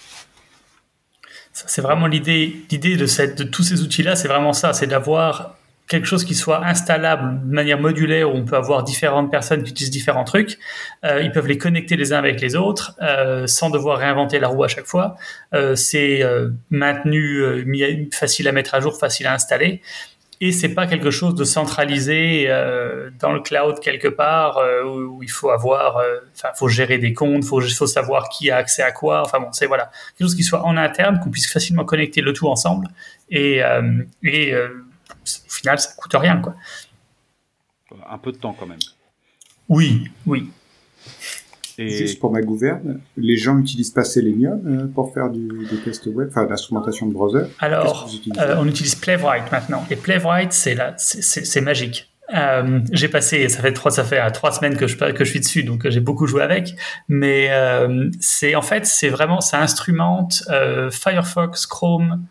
C'est vraiment l'idée, l'idée de tous ces outils-là, c'est vraiment ça, c'est d'avoir quelque chose qui soit installable de manière modulaire où on peut avoir différentes personnes qui utilisent différents trucs. Euh, ils peuvent les connecter les uns avec les autres euh, sans devoir réinventer la roue à chaque fois. Euh, c'est euh, maintenu, euh, facile à mettre à jour, facile à installer. Et c'est pas quelque chose de centralisé euh, dans le cloud quelque part où, il faut avoir, enfin, faut gérer des comptes, faut, faut savoir qui a accès à quoi. Enfin bon, c'est voilà quelque chose qui soit en interne, qu'on puisse facilement connecter le tout ensemble et, et au final, ça coûte rien, quoi. Un peu de temps quand même. Oui, oui. Et... Juste pour ma gouverne, les gens n'utilisent pas Selenium euh, pour faire du, des tests web, enfin l'instrumentation de browser. Alors, euh, on utilise Playwright maintenant. Et Playwright, c'est c'est magique. Euh, j'ai passé, ça fait trois, ça fait trois semaines que je que je suis dessus, donc j'ai beaucoup joué avec. Mais c'est en fait, c'est vraiment, ça instrumente Firefox, Chrome,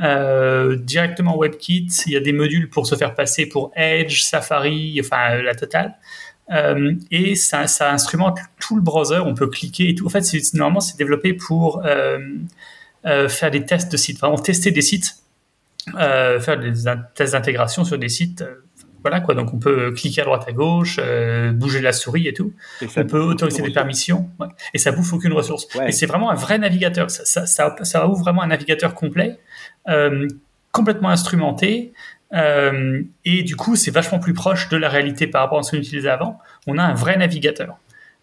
euh, directement WebKit, il y a des modules pour se faire passer pour Edge, Safari, enfin la totale. Euh, et ça, ça, instrumente tout le browser, on peut cliquer et tout. En fait, normalement, c'est développé pour euh, euh, faire des tests de sites, vraiment tester des sites, euh, faire des tests d'intégration sur des sites. Voilà quoi, donc on peut cliquer à droite à gauche, bouger la souris et tout. on peut autoriser des permissions ouais. et ça bouffe aucune ressource. Et c'est vraiment un vrai navigateur. Ça, ça, ça, ça ouvre vraiment un navigateur complet euh, complètement instrumenté. Euh, et du coup, c'est vachement plus proche de la réalité par rapport à ce qu'on utilisait avant. On a un vrai navigateur.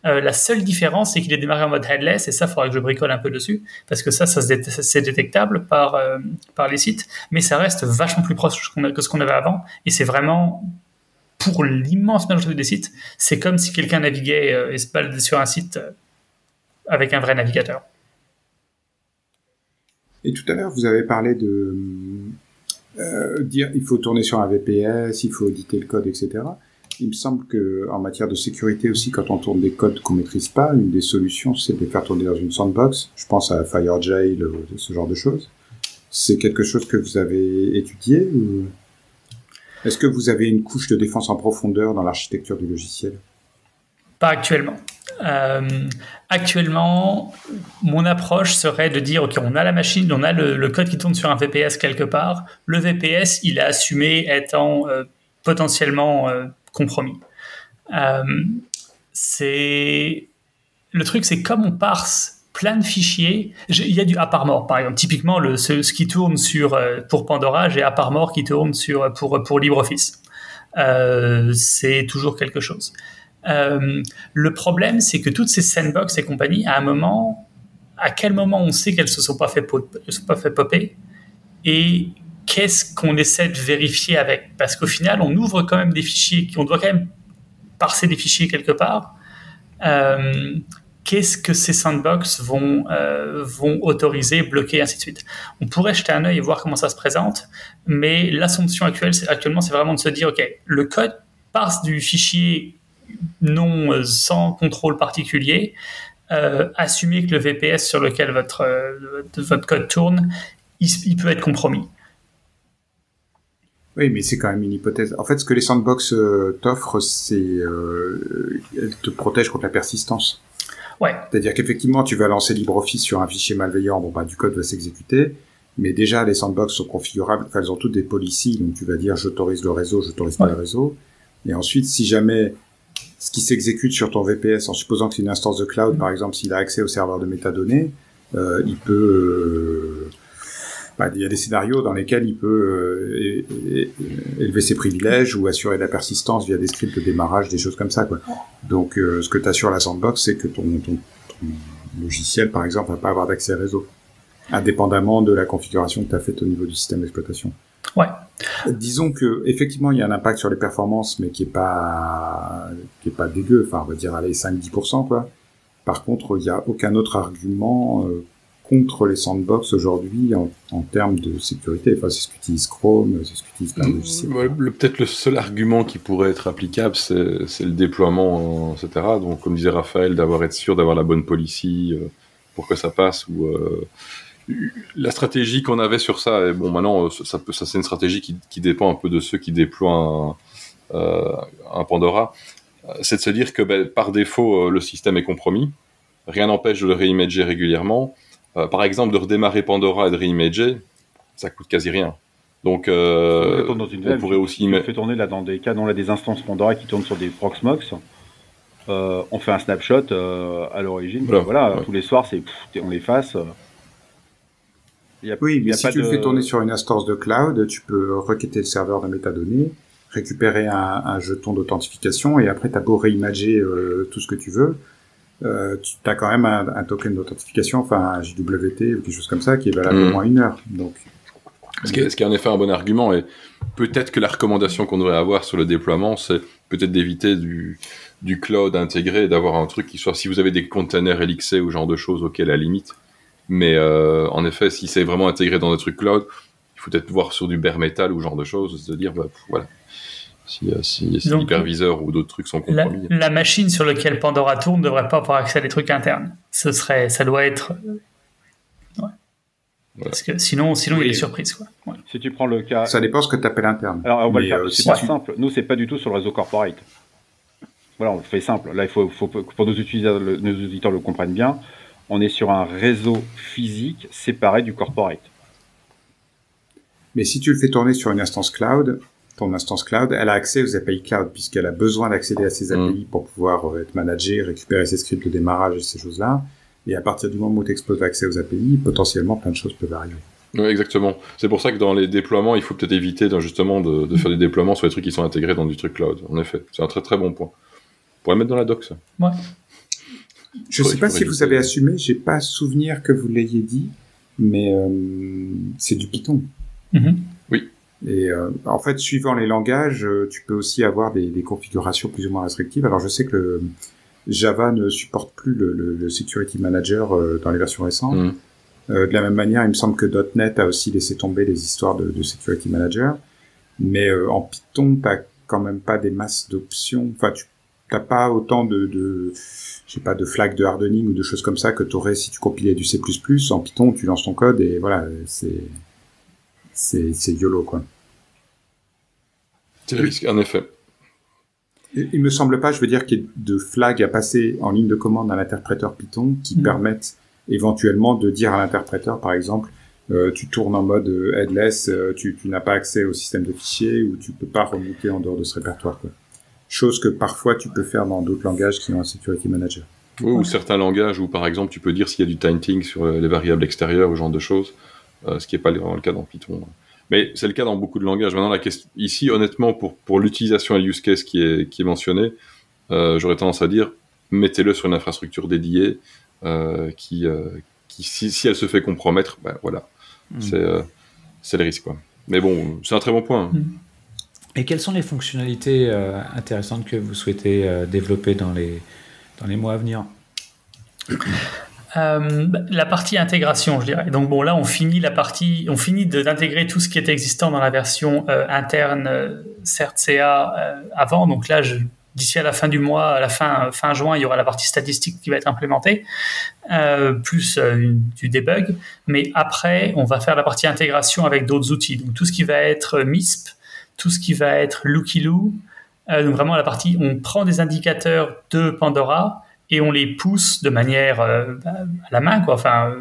Euh, la seule différence, c'est qu'il est démarré en mode headless, et ça, il faudra que je bricole un peu dessus, parce que ça, ça c'est détectable par, euh, par les sites, mais ça reste vachement plus proche que ce qu'on avait avant, et c'est vraiment, pour l'immense majorité des sites, c'est comme si quelqu'un naviguait euh, sur un site avec un vrai navigateur. Et tout à l'heure, vous avez parlé de dire il faut tourner sur un VPS, il faut auditer le code, etc. il me semble que en matière de sécurité aussi, quand on tourne des codes qu'on maîtrise pas, une des solutions, c'est de les faire tourner dans une sandbox. Je pense à FireJail, ce genre de choses. C'est quelque chose que vous avez étudié ou est-ce que vous avez une couche de défense en profondeur dans l'architecture du logiciel? Pas actuellement. Euh, actuellement, mon approche serait de dire, OK, on a la machine, on a le, code qui tourne sur un VPS quelque part. Le VPS, il est assumé étant euh, potentiellement euh, compromis. c'est le truc, c'est comme on parse plein de fichiers. Il y a du AppArmor, par exemple. Typiquement, le, ce, qui tourne sur, pour Pandora, j'ai AppArmor qui tourne sur, pour, pour LibreOffice. c'est toujours quelque chose. Euh, le problème, c'est que toutes ces sandbox et compagnie, à un moment, à quel moment on sait qu'elles se sont pas fait, sont pas fait popper et qu'est-ce qu'on essaie de vérifier avec? Parce qu'au final, on ouvre quand même des fichiers, on doit quand même parser des fichiers quelque part. Euh, qu'est-ce que ces sandbox vont, euh, vont autoriser, bloquer, ainsi de suite? On pourrait jeter un œil et voir comment ça se présente, mais l'assumption actuelle, actuellement, c'est vraiment de se dire, OK, le code passe du fichier non euh, sans contrôle particulier, euh, assumer que le VPS sur lequel votre, votre code tourne, il, peut être compromis. Oui, mais c'est quand même une hypothèse. En fait, ce que les sandbox t'offrent, c'est euh, elles te protègent contre la persistance. Ouais. C'est-à-dire qu'effectivement, tu vas lancer LibreOffice sur un fichier malveillant, bon bah du code va s'exécuter, mais déjà les sandbox sont configurables, enfin elles ont toutes des policies, donc tu vas dire j'autorise le réseau, j'autorise pas le réseau, et ensuite si jamais ce qui s'exécute sur ton VPS, en supposant que c'est une instance de cloud, par exemple, s'il a accès au serveur de métadonnées, euh, il peut... Bah, il y a des scénarios dans lesquels il peut euh, élever ses privilèges ou assurer la persistance via des scripts de démarrage, des choses comme ça. Quoi. Donc, euh, ce que tu as sur la sandbox, c'est que ton, ton, ton, logiciel, par exemple, va pas avoir d'accès réseau, indépendamment de la configuration que tu as faite au niveau du système d'exploitation. Ouais. Disons que effectivement il y a un impact sur les performances, mais qui est pas qui est pas dégueu. Enfin, on va dire allez 5-10% quoi. Par contre, il n'y a aucun autre argument euh, contre les sandbox aujourd'hui en, en, termes de sécurité. Enfin, c'est ce qu'utilise Chrome, c'est ce qu'utilise plein de logiciels. Peut-être le seul argument qui pourrait être applicable, c'est le déploiement, etc. Donc, comme disait Raphaël, d'avoir être sûr d'avoir la bonne policy euh, pour que ça passe ou euh, la stratégie qu'on avait sur ça, et bon, maintenant, euh, ça, ça c'est une stratégie qui, dépend un peu de ceux qui déploient un, euh, Pandora, euh, c'est de se dire que ben, par défaut, le système est compromis. Rien n'empêche de le réimager régulièrement. Par exemple, de redémarrer Pandora et de réimager, ça coûte quasi rien. Donc, on, pourrait aussi. On fait tourner là dans des cas on a des instances Pandora qui tournent sur des Proxmox. on fait un snapshot à l'origine. Voilà, tous les soirs, c'est on les fasse oui, mais si tu le fais tourner sur une instance de cloud, tu peux requêter le serveur de métadonnées, récupérer un, un jeton d'authentification et après tu as beau réimager euh, tout ce que tu veux, euh, tu as quand même un, un token d'authentification, enfin un JWT ou quelque chose comme ça qui est valable au mm. moins une heure. Donc, ce qui, est, ce qui est en effet un bon argument et peut-être que la recommandation qu'on devrait avoir sur le déploiement, c'est peut-être d'éviter du, du cloud intégré, d'avoir un truc qui soit, si vous avez des containers LXC ou genre de choses à la limite, mais euh, en effet, si c'est vraiment intégré dans des trucs cloud, il faut peut-être voir sur du bare metal ou genre de choses, se dire, bah, voilà, si, euh, si, si l'hyperviseur ou d'autres trucs sont compromis. La, machine sur laquelle Pandora tourne ne devrait pas avoir accès à des trucs internes. Ce serait, ça doit être. Ouais. Parce que sinon, sinon il y a des surprises. Quoi. Si tu prends le cas. Ça dépend ce que tu appelles interne. Alors, on va le faire. Euh, c'est pas simple. Nous, c'est pas du tout sur le réseau corporate. Voilà, on le fait simple. Là, il faut, faut pour nos utilisateurs, nos auditeurs le comprennent bien on est sur un réseau physique séparé du corporate. Mais si tu le fais tourner sur une instance cloud, ton instance cloud, elle a accès aux API cloud puisqu'elle a besoin d'accéder à ces API mm. pour pouvoir euh, être managée, récupérer ses scripts de démarrage et ces choses-là. Et à partir du moment où tu exploses l'accès aux API, potentiellement plein de choses peuvent arriver. Oui, exactement. C'est pour ça que dans les déploiements, il faut peut-être éviter justement de, faire des déploiements sur les trucs qui sont intégrés dans du truc cloud. En effet, c'est un très très bon point. On pourrait mettre dans la doc ça. Ouais. Je ne sais pas si vous avez assumé, j'ai pas souvenir que vous l'ayez dit, mais euh, c'est du Python. Mm-hmm. Et euh, en fait, suivant les langages, euh, tu peux aussi avoir des, des, configurations plus ou moins restrictives. Alors, je sais que le Java ne supporte plus le, le, Security Manager euh, dans les versions récentes. Mm. Euh, de la même manière, il me semble que .NET a aussi laissé tomber les histoires de, de Security Manager. Mais en Python, tu quand même pas des masses d'options. Enfin, tu n'as pas autant de, de je sais pas, de flags de hardening ou de choses comme ça que tu aurais si tu compilais du C++. En Python, tu lances ton code et voilà, c'est c'est c'est YOLO quoi. C'est le risque, en effet. Il me semble pas, je veux dire, qu'il y ait de flags à passer en ligne de commande à l'interpréteur Python qui mm. permettent éventuellement de dire à l'interpréteur, par exemple, euh, tu tournes en mode euh, headless, euh, tu, tu n'as pas accès au système de fichiers ou tu peux pas remonter en dehors de ce répertoire. Quoi. Chose que parfois tu peux faire dans d'autres langages qui ont un security manager. ou certains langages où par exemple tu peux dire s'il y a du tainting sur les variables extérieures ou ce genre de choses, ce qui n'est pas le cas dans Python. Mais c'est le cas dans beaucoup de langages. Maintenant, la question, ici, honnêtement, pour, pour l'utilisation et use case qui est, qui est mentionné, j'aurais tendance à dire mettez-le sur une infrastructure dédiée qui, qui si, si, elle se fait compromettre, ben voilà. Euh, c'est le risque. Quoi. Mais bon, c'est un très bon point. Hmm. Et quelles sont les fonctionnalités euh, intéressantes que vous souhaitez euh, développer dans les, dans les mois à venir? La partie intégration, je dirais. Donc bon, là, on finit la partie, on finit d'intégrer tout ce qui était existant dans la version interne CERT-CA avant. Donc là, d'ici à la fin du mois, à la fin, fin juin, il y aura la partie statistique qui va être implémentée, euh, plus euh, du debug. Mais après, on va faire la partie intégration avec d'autres outils. Donc tout ce qui va être MISP, tout ce qui va être Lookiloo, euh, donc vraiment la partie, on prend des indicateurs de Pandora et on les pousse de manière à la main, quoi, enfin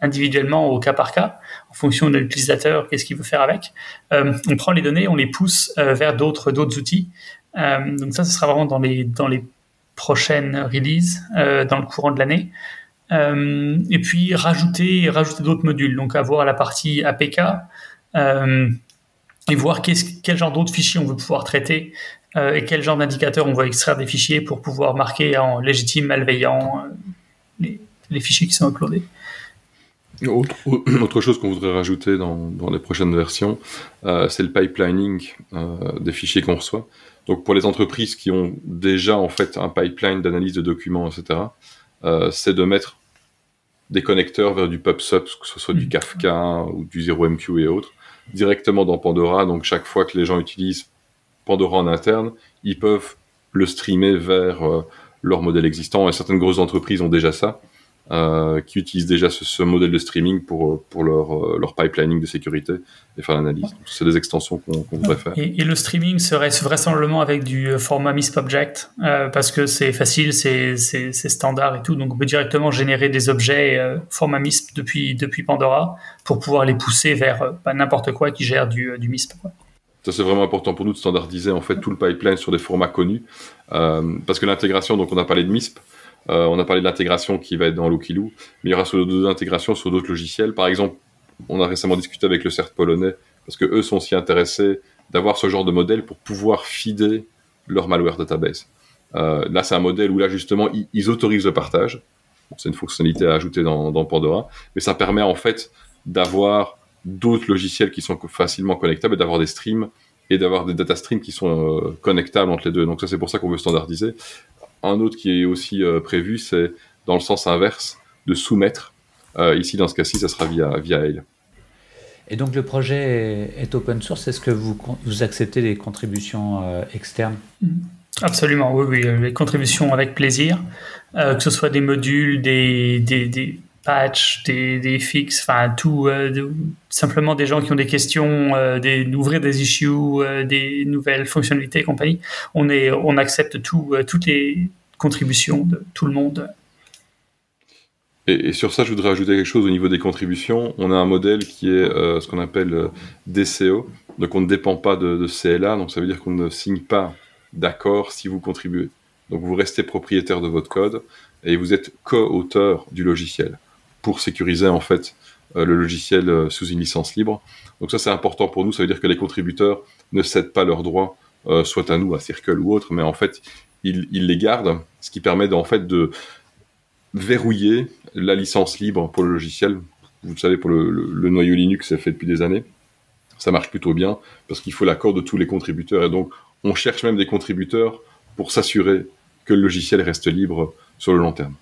individuellement au cas par cas, en fonction de l'utilisateur, qu'est-ce qu'il veut faire avec. on prend les données, on les pousse vers d'autres d'autres outils. Euh, donc ça, ce sera vraiment dans les, dans les prochaines releases, euh, dans le courant de l'année. Euh, et puis rajouter, rajouter d'autres modules, donc avoir la partie APK et voir quel genre d'autres fichiers on veut pouvoir traiter et quel genre d'indicateurs on va extraire des fichiers pour pouvoir marquer en légitime, malveillant les, les, fichiers qui sont uploadés? Autre, (clears throat) autre chose qu'on voudrait rajouter dans, dans, les prochaines versions, c'est le pipelining des fichiers qu'on reçoit. Donc pour les entreprises qui ont déjà en fait un pipeline d'analyse de documents, etc., euh, c'est de mettre des connecteurs vers du PubSub, que ce soit du mm. Kafka ou du 0MQ et autres, directement dans Pandora. Donc chaque fois que les gens utilisent Pandora en interne, ils peuvent le streamer vers euh, leur modèle existant. Et certaines grosses entreprises ont déjà ça. Euh, qui utilisent déjà ce, modèle de streaming pour, euh, pour leur, leur pipelining de sécurité et faire l'analyse. C'est des extensions qu'on voudrait faire. Et, le streaming serait vraisemblablement avec du format MISP Object, parce que c'est facile, c'est standard et tout. Donc on peut directement générer des objets format MISP depuis, depuis Pandora pour pouvoir les pousser vers bah, n'importe quoi qui gère du, du MISP. Ça, c'est vraiment important pour nous de standardiser en fait tout le pipeline sur des formats connus. parce que l'intégration, donc on a parlé de MISP, euh, on a parlé de l'intégration qui va être dans Lookiloo, mais il y aura d'autres intégrations sur d'autres logiciels. Par exemple, on a récemment discuté avec le CERT polonais parce que eux sont aussi intéressés d'avoir ce genre de modèle pour pouvoir feeder leur malware database. Euh, là, c'est un modèle où là justement ils, autorisent le partage. c'est une fonctionnalité à ajouter dans, Pandora, mais ça permet en fait d'avoir d'autres logiciels qui sont facilement connectables et d'avoir des streams et d'avoir des data streams qui sont euh, connectables entre les deux. Donc ça, c'est pour ça qu'on veut standardiser un autre qui est aussi euh, prévu, c'est dans le sens inverse, de soumettre. Euh, ici, dans ce cas-ci, ça sera via, via Aile. Et donc le projet est open source. Est-ce que vous, vous acceptez des contributions euh, externes? Mm-hmm. Absolument, oui, oui, les contributions avec plaisir, que ce soit des modules, des, des, des patchs, des, fixes, enfin tout, simplement des gens qui ont des questions, des, d'ouvrir des issues, des nouvelles fonctionnalités et compagnie. On, est, on accepte tout, toutes les contributions de tout le monde. Et, sur ça, je voudrais ajouter quelque chose au niveau des contributions. On a un modèle qui est euh, ce qu'on appelle euh, DCO, donc on ne dépend pas de, CLA, donc ça veut dire qu'on ne signe pas d'accord si vous contribuez. Donc vous restez propriétaire de votre code et vous êtes co-auteur du logiciel pour sécuriser en fait euh, le logiciel sous une licence libre. Donc ça c'est important pour nous, ça veut dire que les contributeurs ne cèdent pas leurs droits, soit à nous, à Circle ou autre, mais en fait ils, les gardent, ce qui permet en fait de verrouiller la licence libre pour le logiciel. Vous savez, pour le, noyau Linux, c'est fait depuis des années. Ça marche plutôt bien parce qu'il faut l'accord de tous les contributeurs. Et donc, on cherche même des contributeurs pour s'assurer que le logiciel reste libre sur le long terme.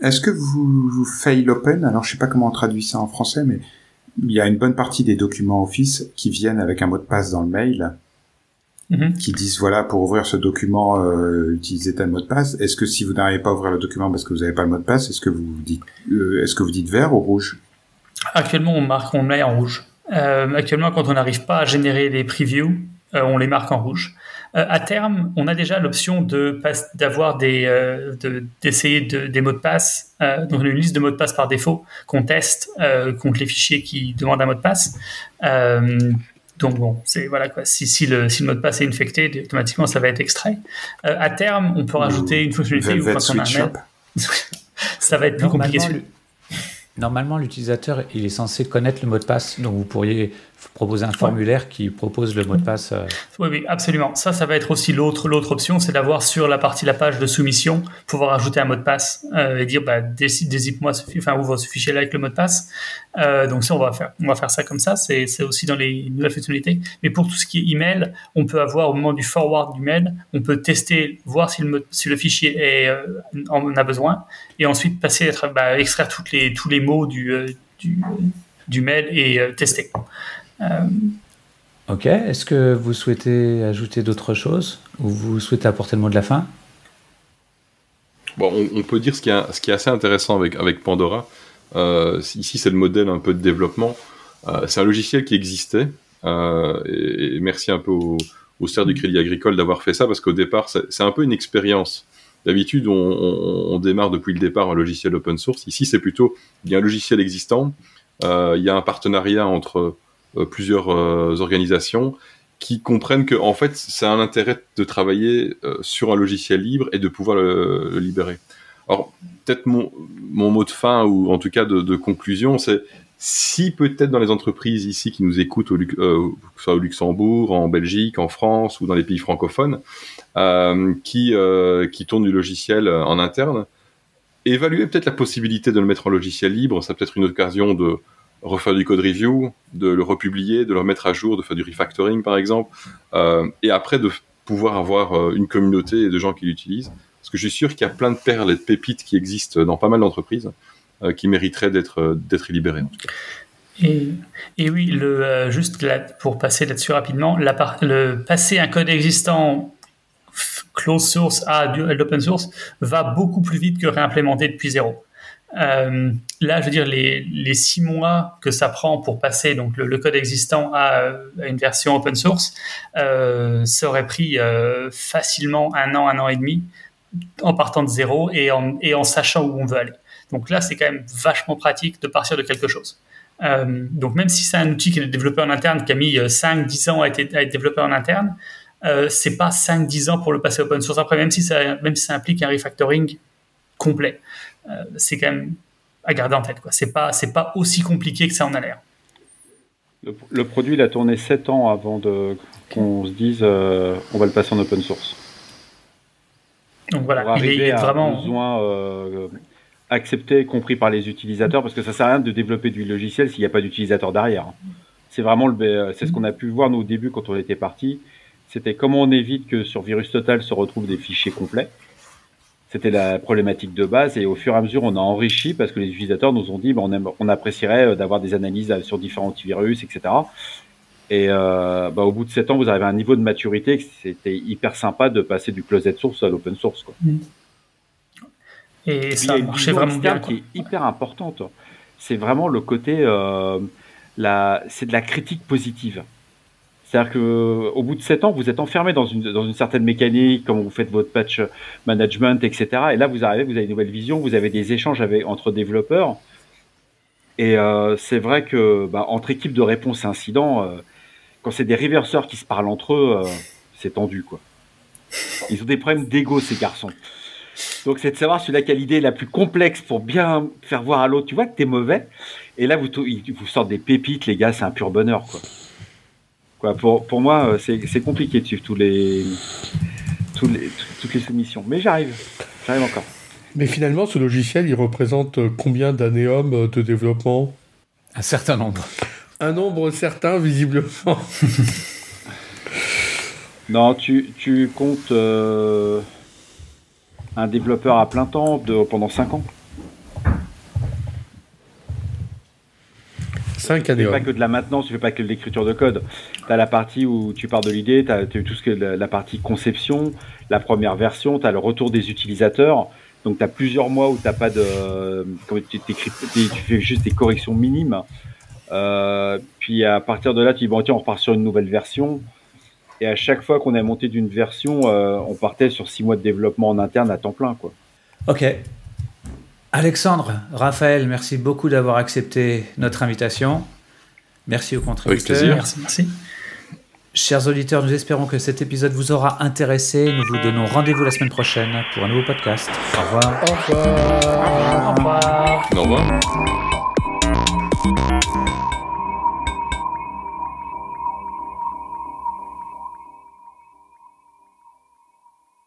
Est-ce que vous, vous fail open Alors, je sais pas comment on traduit ça en français, mais il y a une bonne partie des documents Office qui viennent avec un mot de passe dans le mail. Mhm. qui disent voilà pour ouvrir ce document euh, utilisez tel mot de passe. Est-ce que si vous n'arrivez pas à ouvrir le document parce que vous n'avez pas le mot de passe, est-ce que vous dites euh, est-ce que vous dites vert ou rouge? Actuellement, on marque on met en rouge. Euh, actuellement, quand on n'arrive pas à générer des previews, on les marque en rouge. Euh, à terme, on a déjà l'option de d'avoir des d'essayer de, des mots de passe, donc une liste de mots de passe par défaut qu'on teste contre les fichiers qui demandent un mot de passe. Donc bon, c'est voilà quoi. Si, si, le, si le mot de passe est infecté, automatiquement ça va être extrait. à terme, on peut rajouter une fonctionnalité où quand on a un mail, (laughs) ça va être plus compliqué. Normalement, l'utilisateur, il est censé connaître le mot de passe, donc vous pourriez proposer un formulaire qui propose le mot de passe. Euh. Oui, oui, absolument. Ça, ça va être aussi l'autre, l'autre option, c'est d'avoir sur la partie la page de soumission, pouvoir ajouter un mot de passe euh, et dire, bah, dézippe-moi, enfin, ouvre ce fichier-là avec le mot de passe. Euh, donc ça, on va faire, on va faire ça comme ça. C'est, aussi dans les nouvelles fonctionnalités. Mais pour tout ce qui est email, on peut avoir au moment du forward du mail, on peut tester, voir si le, si le fichier est, en a besoin, et ensuite passer, bah, extraire toutes les, tous les mots du, du, du mail et tester. Euh, ok, est-ce que vous souhaitez ajouter d'autres choses ou vous souhaitez apporter le mot de la fin? Bon, on, peut dire ce qui, est, assez intéressant avec, Pandora. Euh, ici, c'est le modèle un peu de développement. Euh, c'est un logiciel qui existait. et, merci un peu au, au du Crédit Agricole d'avoir fait ça parce qu'au départ, c'est un peu une expérience. D'habitude, on, on, démarre depuis le départ un logiciel open source. Ici, c'est plutôt il y a un logiciel existant. il y a un partenariat entre plusieurs euh, organisations qui comprennent que en fait c'est un intérêt de travailler euh, sur un logiciel libre et de pouvoir le, libérer. Alors peut-être mon, mot de fin ou en tout cas de, conclusion, c'est si peut-être dans les entreprises ici qui nous écoutent, euh, que ce soit au Luxembourg, en Belgique, en France ou dans les pays francophones, euh, qui, euh, qui tournent du logiciel en interne, évaluer peut-être la possibilité de le mettre en logiciel libre. Ça peut être une occasion de, refaire du code review, de le republier, de le remettre à jour, de faire du refactoring par exemple, euh, et après de pouvoir avoir euh, une communauté de gens qui l'utilisent. Parce que je suis sûr qu'il y a plein de perles et de pépites qui existent dans pas mal d'entreprises euh, qui mériteraient d'être d'être libérées. Et, oui, le, juste là, pour passer là-dessus rapidement, le passer un code existant closed source à l'open source va beaucoup plus vite que réimplémenter depuis zéro. Euh, là, je veux dire, les, les, six mois que ça prend pour passer donc le, code existant à, une version open source, euh, ça aurait pris euh, facilement un an, un an et demi en partant de zéro et en, et en sachant où on veut aller. Donc là, c'est quand même vachement pratique de partir de quelque chose. Euh, donc même si c'est un outil qui est développé en interne, qui a mis 5-10 ans à être, à être développé en interne, euh, c'est pas 5-10 ans pour le passer open source après, même si ça, même si ça implique un refactoring complet. Euh, c'est quand même à garder en tête. Quoi. C'est pas, c'est pas aussi compliqué que ça en a l'air. Le, produit, il a tourné 7 ans avant de, qu'on se dise euh, on va le passer en open source. Donc voilà, il est, vraiment. besoin euh, accepté, compris par les utilisateurs, parce que ça sert à rien de développer du logiciel s'il n'y a pas d'utilisateur derrière. C'est vraiment le, c'est ce qu'on a pu voir nous au début quand on était parti. C'était comment on évite que sur Virus Total se retrouvent des fichiers complets. C'était la problématique de base et au fur et à mesure, on a enrichi parce que les utilisateurs nous ont dit bah, on, on apprécierait euh, d'avoir des analyses euh, sur différents antivirus, etc. Et euh, bah, au bout de 7 ans, vous arrivez à un niveau de maturité que c'était hyper sympa de passer du closed source à l'open source. Quoi. Mm. Et, ça a marché vraiment bien. qui est hyper importante. C'est vraiment le côté, euh, la, c'est de la critique positive. C'est-à-dire qu'au bout de 7 ans, vous êtes enfermé dans une, certaine mécanique, comment vous faites votre patch management, etc. Et là, vous arrivez, vous avez une nouvelle vision, vous avez des échanges avec, entre développeurs. Et euh, c'est vrai que bah, entre équipes de réponse incident, euh, quand c'est des reverseurs qui se parlent entre eux, euh, c'est tendu, quoi. Ils ont des problèmes d'ego, ces garçons. Donc c'est de savoir celui-là qui a la plus complexe pour bien faire voir à l'autre, tu vois que t'es mauvais. Et là, vous, vous sortez des pépites, les gars, c'est un pur bonheur, quoi. Pour, pour moi, euh, c'est compliqué de suivre tous les, tous les, toutes les soumissions. Mais j'arrive. J'arrive encore. Mais finalement, ce logiciel, il représente euh, combien d'années-hommes euh, de développement? Un certain nombre. Un nombre certain, visiblement. (laughs) non, tu, tu comptes un développeur à plein temps de, pendant 5 ans? 5 années. Tu fais pas que de la maintenance, tu fais pas que de l'écriture de code. Tu as la partie où tu pars de l'idée, tu as, tout ce que la, partie conception, la première version, tu as le retour des utilisateurs. Donc tu as plusieurs mois où t'as pas de tu, tu fais juste des corrections minimes. Euh, puis à partir de là, tu dis bon tiens, on repart sur une nouvelle version. Et à chaque fois qu'on a monté d'une version, euh, on partait sur six mois de développement en interne à temps plein. Quoi. Ok. Alexandre, Raphaël, merci beaucoup d'avoir accepté notre invitation. Merci aux contributeurs. Avec plaisir. Merci, merci. Chers auditeurs, nous espérons que cet épisode vous aura intéressé. Nous vous donnons rendez-vous la semaine prochaine pour un nouveau podcast. Au revoir. Au revoir. Au revoir. Au revoir.